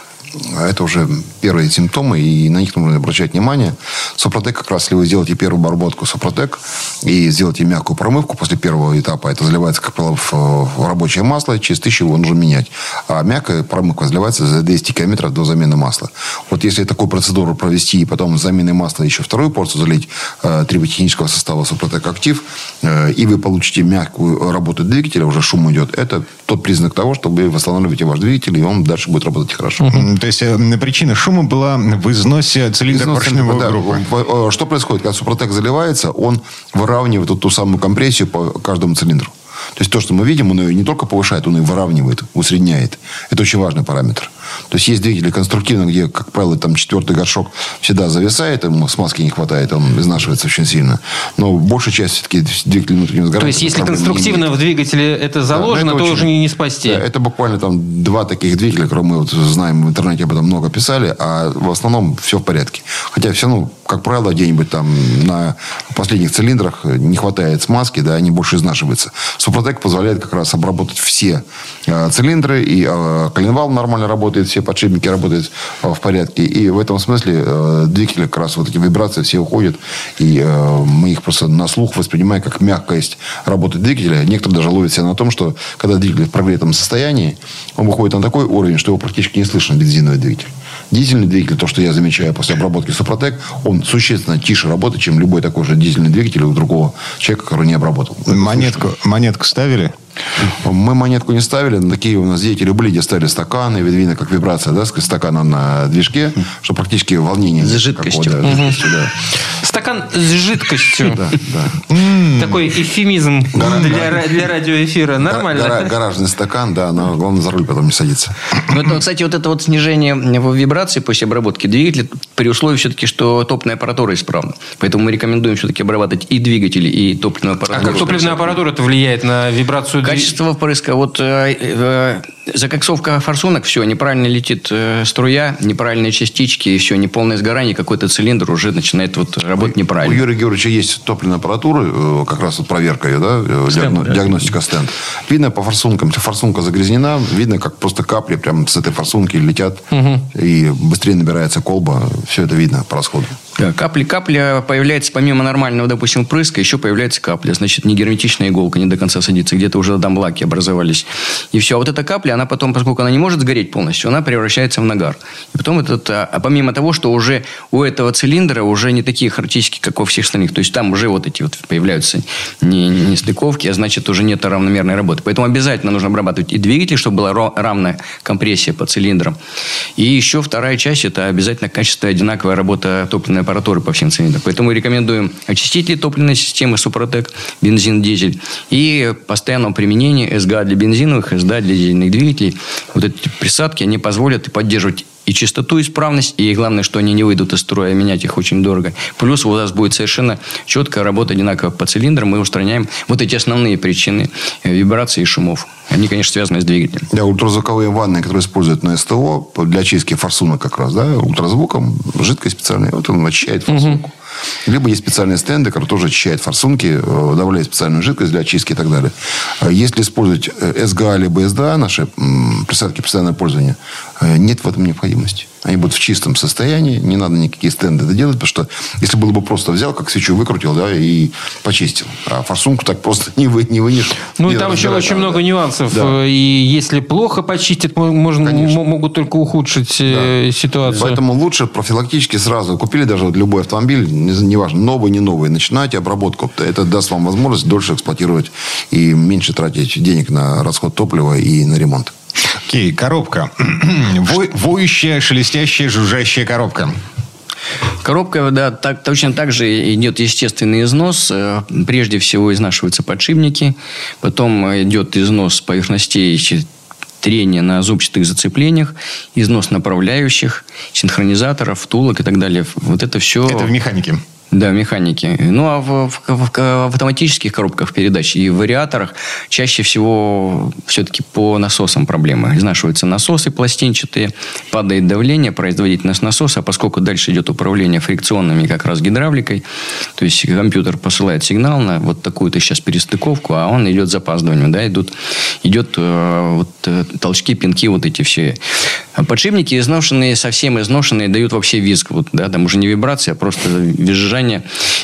А Это уже первые симптомы, и на них нужно обращать внимание. Супротек, как раз, если вы сделаете первую обработку Супротек и сделаете мягкую промывку после первого этапа, это заливается, как правило, в, рабочее масло, через тысячу его нужно менять. А мягкая промывка заливается за 200 километров до замены масла. Вот если такую процедуру провести и потом с заменой масла еще вторую порцию залить э, триботехнического состава Супротек Актив, э, и вы получите мягкую работу двигателя, уже шум идет, это тот признак того, что вы восстанавливаете ваш двигатель, и он дальше будет работать хорошо. То есть э, причина шума была в износе цилиндра поршневой да, группы. э, Что происходит? Когда Супротек заливается, он выравнивает вот ту самую компрессию по каждому цилиндру. То есть то, что мы видим, он ее не только повышает, он и выравнивает, усредняет. Это очень важный параметр. То есть есть двигатели конструктивные, где, как правило, там четвертый горшок всегда зависает, ему смазки не хватает, он изнашивается очень сильно. Но большая часть все-таки двигателей внутреннего сгорания... То есть, если конструктивно в двигателе это заложено, это то очень- уже не, не спасти. Да, это буквально там два таких двигателя, которые мы вот знаем в интернете об этом много писали, а в основном все в порядке. Хотя все, ну, как правило, где-нибудь там на последних цилиндрах не хватает смазки, да, они больше изнашиваются. Супротек позволяет как раз обработать все э, цилиндры, и э, коленвал нормально работает, все подшипники работают э, в порядке. И в этом смысле э, двигатели как раз вот эти вибрации все уходят, и э, мы их просто на слух воспринимаем как мягкость работы двигателя. Некоторые даже ловят себя на том, что когда двигатель в прогретом состоянии, он выходит на такой уровень, что его практически не слышно, бензиновый двигатель. Дизельный двигатель, то, что я замечаю после обработки Супротек, он существенно тише работает, чем любой такой же дизельный двигатель у другого человека, который не обработал. Это Монетку, монетку ставили? Мы монетку не ставили, но такие у нас деятели были, где ставили стаканы, видно, как вибрация, да, с стакана на движке, что практически волнение. С жидкостью. да. Стакан с жидкостью. Да, да. Такой эфемизм для, ра- для радиоэфира. Нормально. Гара- Гаражный стакан, да, но главное за руль потом не садиться. Ну, это, кстати, вот это вот снижение вибрации после обработки двигателя при условии все-таки, что топливная аппаратура исправна. Поэтому мы рекомендуем все-таки обрабатывать и двигатели, и топливную А аппаратуру. как топливная аппаратура это влияет на вибрацию? Дви- Качество впрыска. Вот э, э, Закоксовка форсунок, все, неправильно летит э, струя, неправильные частички, и все, неполное сгорание, какой-то цилиндр уже начинает вот работать неправильно. У Юрия Георгиевича есть топливная аппаратура, э, как раз вот проверка ее, да, э, Стенд, диагно- да. диагностика стенд. Видно по форсункам, форсунка загрязнена, видно, как просто капли прям с этой форсунки летят, и быстрее набирается колба, все это видно по расходу. Да, капли, капля появляется помимо нормального, допустим, прыска, еще появляется капля. Значит, негерметичная иголка не до конца садится, где-то уже там лаки образовались. И все. А вот эта капля, она потом, поскольку она не может сгореть полностью, она превращается в нагар. И потом этот, а, а помимо того, что уже у этого цилиндра уже не такие характеристики, как у всех остальных. То есть там уже вот эти вот появляются не, не стыковки, а значит уже нет равномерной работы. Поэтому обязательно нужно обрабатывать и двигатель, чтобы была равная компрессия по цилиндрам. И еще вторая часть – это обязательно качество и одинаковая работа топливной аппаратуры по всем цилиндрам. Поэтому рекомендуем очистители топливной системы Супротек, бензин, дизель. И постоянного применения СГА для бензиновых, СДА для дизельных двигателей. Вот эти присадки, они позволят поддерживать и чистоту, исправность, и главное, что они не выйдут из строя, менять их очень дорого. Плюс у вас будет совершенно четкая работа одинаково по цилиндрам, мы устраняем вот эти основные причины э, вибраций и шумов. Они, конечно, связаны с двигателем. Да, ультразвуковые ванны, которые используют на СТО для очистки форсунок как раз, да, ультразвуком, жидкость специальная, вот он очищает форсунку. Либо есть специальные стенды, которые тоже очищают форсунки, э, добавляют специальную жидкость для очистки и так далее. А Если использовать э, СГА либо СДА, наши присадки постоянного пользования, э, нет в этом необходимости. Они будут в чистом состоянии, не надо никакие стенды это делать, потому что если было бы просто взял, как свечу выкрутил, да, и почистил. А форсунку так просто не, вы, не вынешь. Ну, и там еще очень надо. много нюансов. Да. И если плохо почистят, мо- можно, Конечно. могут только ухудшить э, ситуацию. Поэтому лучше профилактически сразу купили даже вот любой автомобиль, не- неважно, новый, не новый, начинайте обработку. Это даст вам возможность дольше эксплуатировать и меньше тратить денег на расход топлива и на ремонт. Окей, коробка. Вой- Воющая, шелестящая, жужжащая коробка. Коробка, да, так, точно так же идет естественный износ. Э, Прежде всего изнашиваются подшипники, потом идет износ поверхностей трение на зубчатых зацеплениях, износ направляющих, синхронизаторов, втулок и так далее. Вот это все... Это в механике. Да, в механике. Ну, а в, в- в- в автоматических коробках передач и вариаторах чаще всего все-таки по насосам проблемы. Изнашиваются насосы пластинчатые, падает давление, производительность насоса, поскольку дальше идет управление фрикционными как раз гидравликой, то есть компьютер посылает сигнал на вот такую-то сейчас перестыковку, а он идет запаздыванием, да, идут, идет э, вот, э, толчки, пинки, вот эти все. Подшипники изношенные, совсем изношенные, дают вообще визг. Вот, да, там уже не вибрация, а просто визжание.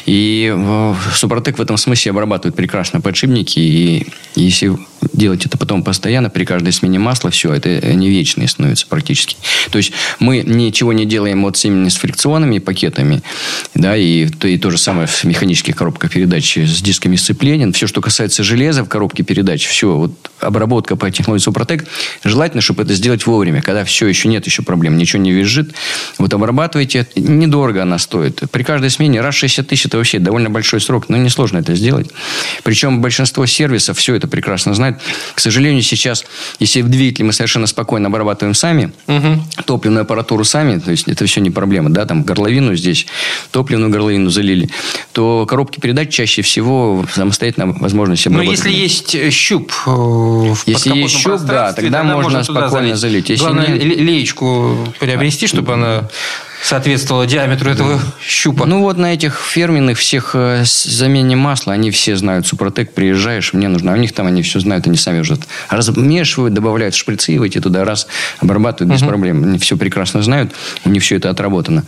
И э, Супротек в этом смысле обрабатывает прекрасно подшипники. И если делать это потом постоянно, при каждой смене масла, все, это не вечные становится практически. То есть мы ничего не делаем вот именно с фрикционными пакетами, да, и, и то же самое в механических коробках передач с дисками сцепления. Все, что касается железа в коробке передач, все, вот обработка по технологии Супротек, желательно, чтобы это сделать вовремя, когда все еще нет еще проблем, ничего не визжит. Вот обрабатывайте, недорого она стоит. При каждой смене раз 60 тысяч, это вообще довольно большой срок, но несложно это сделать. Причем большинство сервисов все это прекрасно знает. К сожалению, сейчас, если в двигателе мы совершенно спокойно обрабатываем сами, топливную аппаратуру сами, то есть это все не проблема, да, там горловину здесь, топливную горловину залили, то коробки передач чаще всего самостоятельно возможность Но обработать. если есть э, щуп э, в Если есть щуп, да, тогда можно туда спокойно залить. Если Главное, нет- ле- леечку приобрести, чтобы она соответствовала диаметру этого щупа. Ну вот на этих фирменных всех э, замене масла, они все знают Супротек, приезжаешь, мне нужно, а у них там они все знают, они сами уже размешивают, добавляют шприцы, и эти туда раз обрабатывают без проблем. Они все прекрасно знают, у них все это отработано.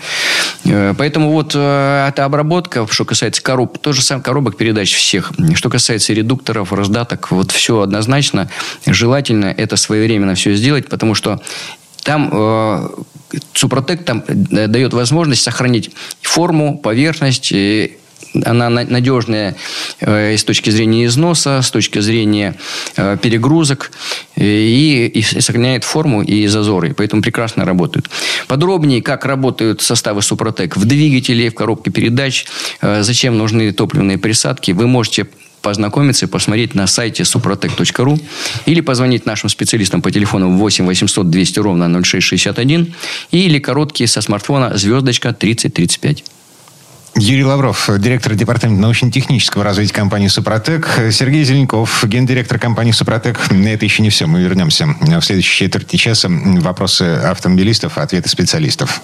Э, Поэтому вот э, эта обработка, что касается короб, то же самое коробок передач всех. Что касается редукторов, раздаток, вот все однозначно. Желательно это своевременно все сделать, потому что там э, Супротек там э, дает возможность сохранить форму, поверхность, она на- надежная э, с точки зрения износа, с точки зрения э, перегрузок, и, и сохраняет форму и зазоры. Поэтому прекрасно работают. Подробнее, как работают составы Супротек в двигателе, в коробке передач, зачем нужны топливные присадки, вы можете познакомиться и посмотреть на сайте suprotec.ru или позвонить нашим специалистам по телефону 8 800 200 ровно 0661 или короткие со смартфона звездочка 3035. Юрий Лавров, директор департамента научно-технического развития компании «Супротек». Сергей Зеленков, гендиректор компании «Супротек». Это еще не все. Мы вернемся в следующей четверти часа. Вопросы автомобилистов, ответы специалистов.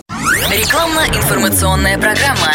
Рекламно-информационная программа.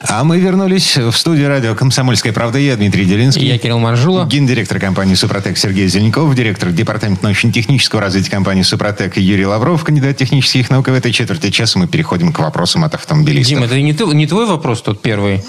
А мы вернулись в студию радио «Комсомольская правда». Я Дмитрий Делинский. Я Кирилл Маржула. Гендиректор компании «Супротек» Сергей Зеленков. Директор департамента научно-технического развития компании «Супротек» Юрий Лавров. Кандидат технических наук. В этой четверти часа мы переходим к вопросам от автомобилистов. Дима, это не, ты, не твой вопрос тут первый?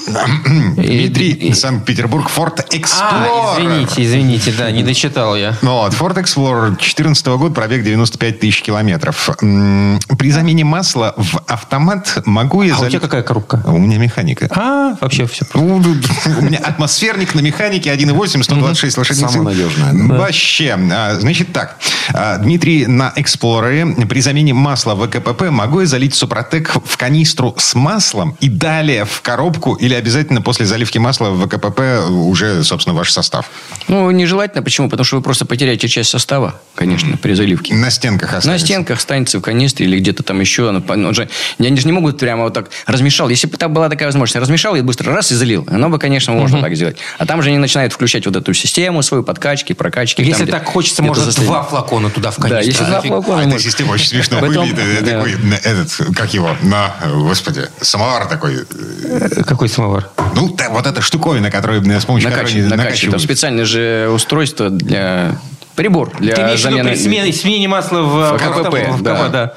Дмитрий, Санкт-Петербург, Ford Explorer. А, извините, извините, да, не дочитал я. Ну вот, Ford Explorer 2014 года, пробег 95 тысяч километров. При замене масла в автомат могу я... А у тебя какая коробка? У меня механика. А, вообще все. Ну, У меня атмосферник на механике 1.8, 126 лошадиных сил. Самое надежное. Вообще. А, Значит так. А, Дмитрий, на Explorer при замене масла в КПП могу я залить Супротек в канистру с маслом и далее в коробку или обязательно после заливки масла в КПП уже, собственно, ваш состав? Ну, нежелательно. Почему? Потому что вы просто потеряете часть состава, конечно, при заливке. На стенках На останется. стенках станется в канистре или где-то там еще. по- он же, они же не могут прямо вот так размешал. Если бы там была такая возможность, размешал и быстро раз и залил. Оно бы, конечно, можно так сделать. А там же они начинают включать вот эту систему свою, подкачки, прокачки. Если там, где- так хочется, где-то можно за следним. два флакона туда в Да, если два флакона А эта система очень смешно выглядит. да. Такой, этот, как его, на, господи, самовар такой. Э, Какой самовар? Ну, вот эта штуковина, которую, э, с помощью они накачивать. Там специальное же устройство для... Прибор для Ты замены... при смене, смене масла в, В в КПП, в да. КПП, да.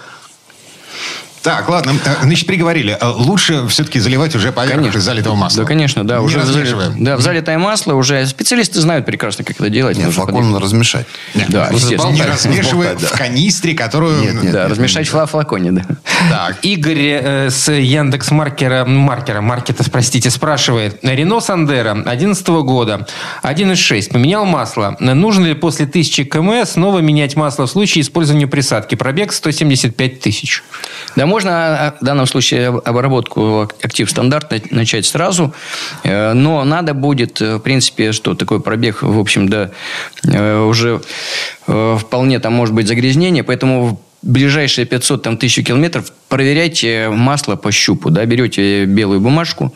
Так, ладно, э, значит, приговорили. Э, Лучше все-таки заливать уже поверх Конечно. залитого масла. Да, конечно, да. Не уже размешиваем. да, в залитое масло уже специалисты знают прекрасно, как это делать. Нет, Нужно флакон надо размешать. Да, естественно. Не размешивая да. в канистре, которую... Нет, нет. Да, размешать в флаконе, да. Так, Игорь э, с Яндекс Маркера, маркера, маркета, простите, спрашивает. Рено Сандера 2011 года, 1.6, поменял масло. Нужно ли после 1000 км снова менять масло в случае использования присадки? Пробег 175 тысяч. Да, можно а, в данном случае об- обработку актив стандарт на- начать сразу, э, но надо будет, э, в принципе, что такой пробег, в общем, да, э, уже вполне там может быть загрязнение, поэтому ближайшие 500 там, тысяч километров проверяйте масло по щупу. Да, берете белую бумажку.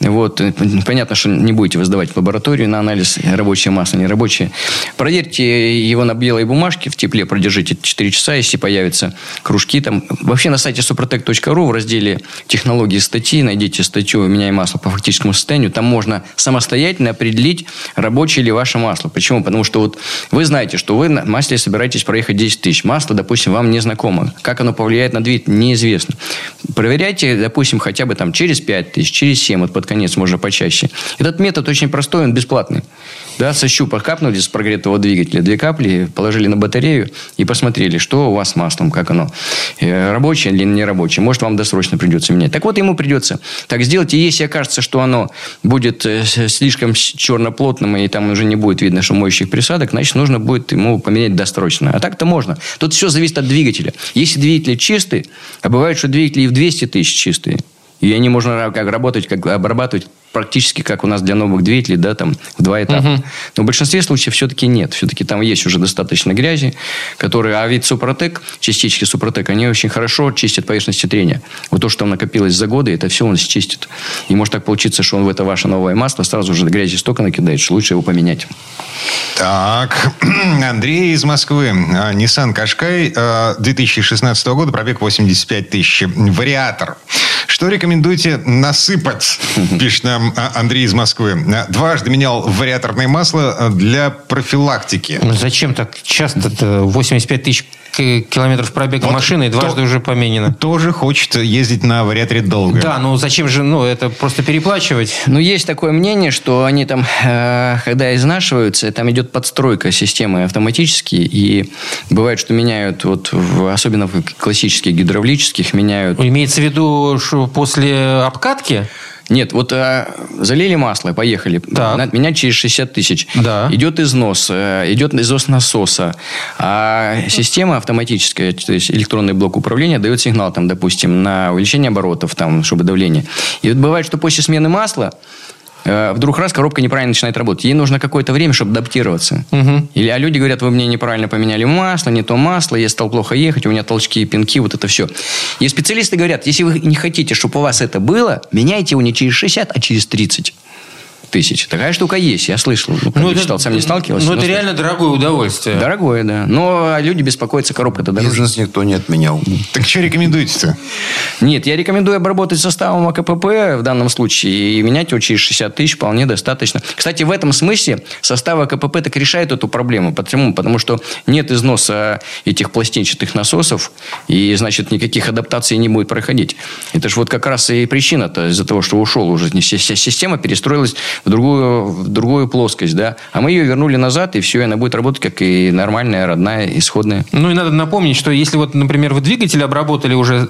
Вот, э, понятно, что не будете вы сдавать в лабораторию на анализ рабочее масло, не рабочее. Проверьте его на белой бумажке, в тепле продержите 4 часа, если появятся кружки. Там. Вообще на сайте suprotec.ru в разделе технологии статьи найдите статью «Меняй масло по фактическому состоянию». Там можно самостоятельно определить, рабочее ли ваше масло. Почему? Потому что вот вы знаете, что вы на масле собираетесь проехать 10 тысяч. Масло, допустим, вам не знакомо. Как оно повлияет на двигатель, неизвестно. Проверяйте, допустим, хотя бы там через 5 тысяч, через 7, вот под конец можно почаще. Этот метод очень простой, он бесплатный. Да, со щупа капнули с прогретого двигателя две капли, положили на батарею и посмотрели, что у вас с маслом, как оно. Э, Рабочее или не рабочее. Может, вам досрочно придется менять. Так вот, ему придется так сделать. И если окажется, что оно будет э, слишком черноплотным, и там уже не будет видно шумоющих присадок, значит, нужно будет ему поменять досрочно. А так-то можно. Тут все зависит от двигателя. Если двигатель чистый, а бывает, что двигатели и в 200 тысяч чистые, и они можно как работать, как обрабатывать практически как у нас для новых двигателей, да, там в два этапа. Но в большинстве случаев все-таки нет. Все-таки там есть уже достаточно грязи, которые... А ведь Супротек, частички Супротек, они очень хорошо чистят поверхности трения. Вот то, что там накопилось за годы, это все он чистит. И может так получиться, что он в это ваше новое масло сразу же грязи столько накидает, что лучше его поменять. Так, Андрей из Москвы. А, Nissan Qashqai а, 2016 года, пробег 85 тысяч. Вариатор. Что рекомендуете насыпать? Пишет нам а, Андрей из Москвы. Дважды менял вариаторное масло а, для профилактики. Ну, зачем так часто-то? 85 тысяч километров пробега Вот машины и дважды то- уже поменено. Тоже хочет ездить на вариаторе долго. Да, ну зачем же, ну это просто переплачивать? Ну, есть такое мнение, что они там, э, когда изнашиваются, там идет подстройка системы автоматически, и бывает, что меняют, вот, в- особенно в классических гидравлических, меняют Имеется в виду, что после обкатки? Нет, вот э, залили масло, поехали. Так. Надо менять через 60 тысяч. Да. Идет износ, э, идет износ насоса. А система автоматическая, то есть электронный блок управления, дает сигнал, там, допустим, на увеличение оборотов, там, чтобы давление. И вот бывает, что после смены масла вдруг раз коробка неправильно начинает работать. Ей нужно какое-то время, чтобы адаптироваться. Или, а люди говорят, вы мне неправильно поменяли масло, не то масло, я стал плохо ехать, у меня толчки, пинки, вот это все. И специалисты говорят, если вы не хотите, чтобы у вас это было, меняйте его не через 60, а через 30 тысяч. Такая штука есть, я слышал. Ну, правда, читал, сам не сталкивался. Ну, это слышал. реально дорогое удовольствие. Дорогое, да. Но люди беспокоятся, коробка-то дороже. Бизнес никто не отменял. Так что рекомендуете-то? Нет, я рекомендую обработать составом АКПП в данном случае и менять его через 60 тысяч вполне достаточно. Кстати, в этом смысле состав АКПП так решает эту проблему. Почему? Потому что нет износа этих пластинчатых насосов, и, значит, никаких адаптаций не будет проходить. Это же вот как раз и причина-то из-за того, что ушел уже. Вся система перестроилась в другую, в другую плоскость, да. А мы ее вернули назад, и все, и она будет работать как и нормальная, родная, исходная. Ну и надо напомнить, что если вот, например, вы двигатель обработали уже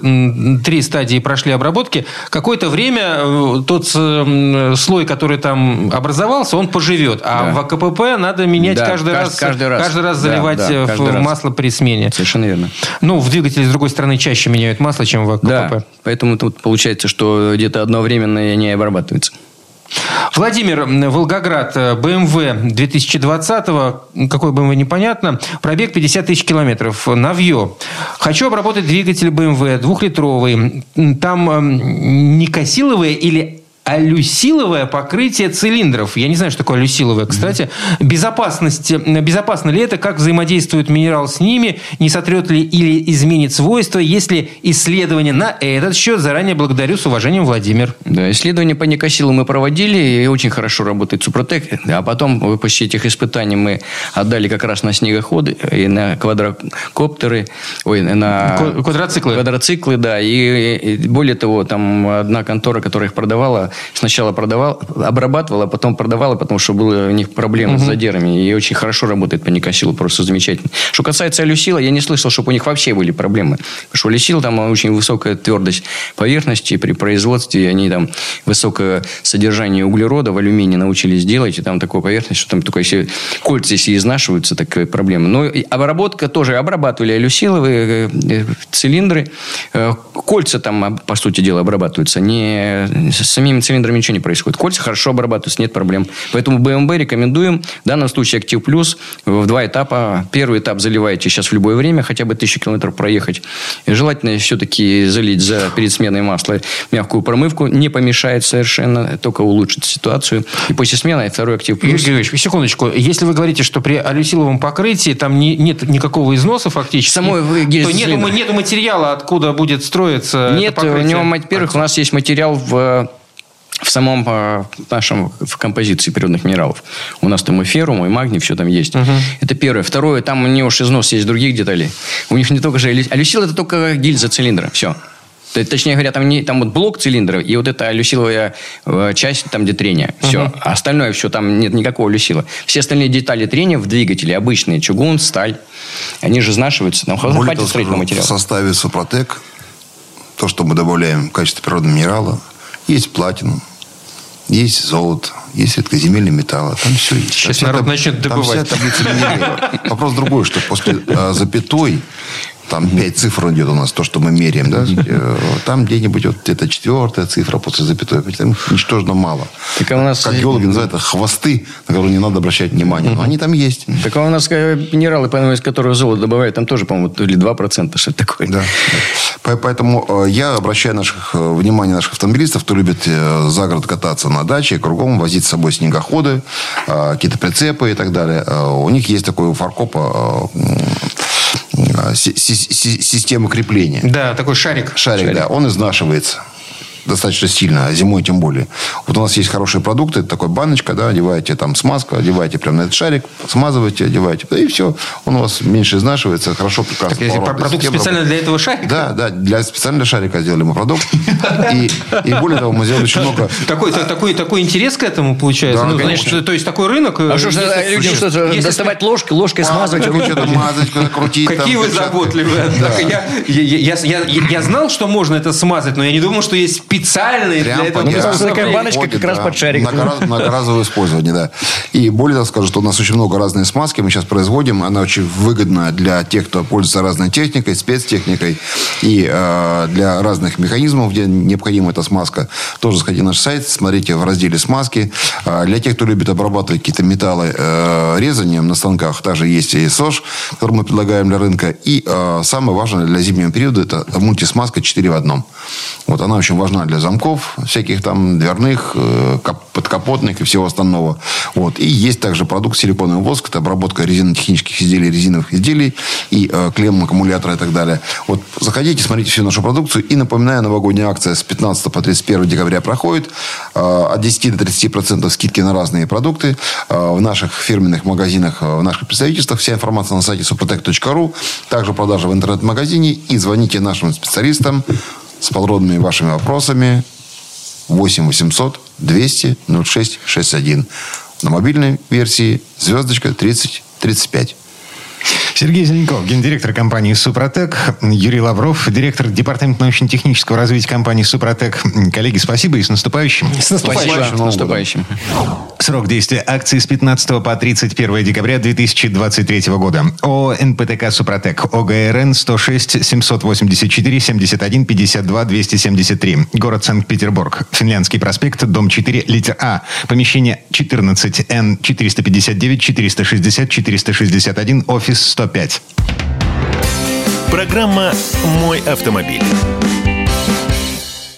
три стадии прошли обработки, какое-то время э, тот слой, который там образовался, он поживет. А Да. в АКПП надо менять Да, каждый, кажд- раз, каждый раз. Да, заливать да, э, каждый в раз. масло при смене. Совершенно верно. Ну, в двигателе, с другой стороны, чаще меняют масло, чем в АКПП. Да, поэтому тут получается, что где-то одновременно не обрабатывается. Владимир, Волгоград, э, BMW 2020, какой BMW непонятно, пробег 50 тысяч километров, Навье. Хочу обработать двигатель BMW двухлитровый. Там эм, не косиловое или алюсиловое покрытие цилиндров. Я не знаю, что такое алюсиловое, кстати. Безопасность, э, безопасно ли это? Как взаимодействует минерал с ними? Не сотрет ли или изменит свойства? Есть ли исследования на этот счет? Заранее благодарю. С уважением, Владимир. Да, исследования по никосилу мы проводили, и очень хорошо работает Супротек. А потом, после этих испытаний, мы отдали как раз на снегоходы и на квадрокоптеры, ой, на квадроциклы. Квадроциклы, да. И, и более того, там одна контора, которая их продавала, сначала продавал, обрабатывала, а потом продавала, потому что было у них проблемы с задерами. И очень хорошо работает по никосилу, просто замечательно. Что касается алюсила, я не слышал, чтобы у них вообще были проблемы. Потому что алюсил там очень высокая твердость поверхности при производстве, они там высокое содержание углерода в алюминии научились делать, и там такая поверхность, что там только если кольца если изнашиваются, такая проблема. Но обработка тоже обрабатывали алюсиловые э, э, цилиндры. Э, Кольца там, а, по сути дела, обрабатываются. Не, с самими цилиндрами ничего не происходит. Кольца хорошо обрабатываются, нет проблем. Поэтому BMW рекомендуем. В данном случае Актив Плюс в два этапа. Первый этап заливаете сейчас в любое время, хотя бы тысячу километров проехать. И желательно все-таки залить за перед сменой масла мягкую промывку. Не помешает совершенно, только улучшит ситуацию. И после смены второй Актив Юрий Плюс. Григорьевич, секундочку. Если вы говорите, что при алюсиловом покрытии там не- нет никакого износа фактически, Самой то цилиндра. нету материала, откуда будет строиться Нет, у него, во-первых, у нас есть материал в в самом э, нашем в композиции природных минералов. У нас там и феррум, и магний, все там есть. Это первое. Второе, там у него уж износ есть других деталей. У них не только же... алю- Алюсил это только гильза цилиндра. Все. Точнее говоря, там, не, там вот блок цилиндра и вот эта алюсиловая э, часть, там, где трение. Все. А остальное все, там нет никакого алюсила. Все остальные детали трения в двигателе обычные. Чугун, сталь. Они же изнашиваются. Там Более хватит строительного скажу, в материала. составе Супротек, то, что мы добавляем в качестве природного минерала, есть платинум, есть золото, есть редкоземельные металлы. Там все есть. Сейчас Там народ начнет Там вся добывать. таблица Менделеева. Вопрос другой, что после а, запятой там пять цифр идет у нас, то, что мы меряем, да? Э, Там где-нибудь вот где-то четвертая цифра после запятой. Там ничтожно мало. Так а у нас- Как геологи называют это хвосты, на которые не надо обращать внимание. Но они там есть. Так а у нас э, минералы, по-моему, из которых золото добавляют, там тоже, по-моему, то ли 2%, что это такое. Да. По- Поэтому э, я обращаю наших, внимание наших автомобилистов, кто любит за город кататься на даче, кругом возить с собой снегоходы, какие-то прицепы и так далее. У них есть такой у э, система крепления. Да, такой шарик. Шарик, да, он изнашивается достаточно сильно, а зимой тем более. Вот у нас есть хорошие продукты, это такой баночка, да, одеваете там смазку, одеваете прямо на этот шарик, смазываете, одеваете, и все, он у вас меньше изнашивается, хорошо, прекрасно. Так, если продукт специально работает. для этого шарика? Да, да, для специально для шарика сделали мы продукт. И, и более того, мы сделали очень много... Такой, та- такой, такой интерес к этому получается. Да, ну, конечно. значит, то есть такой рынок. А что ж если- э, людям что если- доставать ложкой, ложкой смазывать? Что-то мазать, крутить. там, Какие вы заботливые. Да. Так, я, я, я, я- я знал, что можно это смазать, но я не думал, что есть специальные для Прям этого под- Ну, просто такая баночка как раз да. под шарик. Многораз- Многоразовое использование, да. И более того скажу, что у нас очень много разной смазки мы сейчас производим. Она очень выгодна для тех, кто пользуется разной техникой, спецтехникой. И э, для разных механизмов, где необходима эта смазка. Тоже сходите на наш сайт, смотрите в разделе смазки. А для тех, кто любит обрабатывать какие-то металлы э, резанием на станках, также есть и СОЖ, который мы предлагаем для рынка. И э, самое важное для зимнего периода это мультисмазка 4 в одном. Вот она очень важна для замков, всяких там дверных, э, кап- подкапотных и всего остального. Вот. И есть также продукт силиконовый воск, это обработка резинотехнических изделий, резиновых изделий и э, клемм, аккумулятора и так далее. Вот заходите, смотрите всю нашу продукцию. И напоминаю, новогодняя акция с 15 по 31 декабря проходит. Э, от 10 до 30 процентов скидки на разные продукты. Э, в наших фирменных магазинах, э, в наших представительствах. Вся информация на сайте suprotec.ru. Также продажа в интернет-магазине. И звоните нашим специалистам с подробными вашими вопросами 8 800 200 06 61. На мобильной версии звездочка 30 35. Сергей Зеленков, гендиректор компании «Супротек», Юрий Лавров, директор департамента научно-технического развития компании «Супротек». Коллеги, спасибо и с наступающим. С наступающим. Спасибо. С наступающим. Срок действия акции с 15 по 31 декабря 2023 года. ООО «НПТК Супротек». ОГРН 106 784 71 52 273. Город Санкт-Петербург. Финляндский проспект, дом 4, литер А. Помещение 14 Н 459 460 461, офис 105. Программа «Мой автомобиль».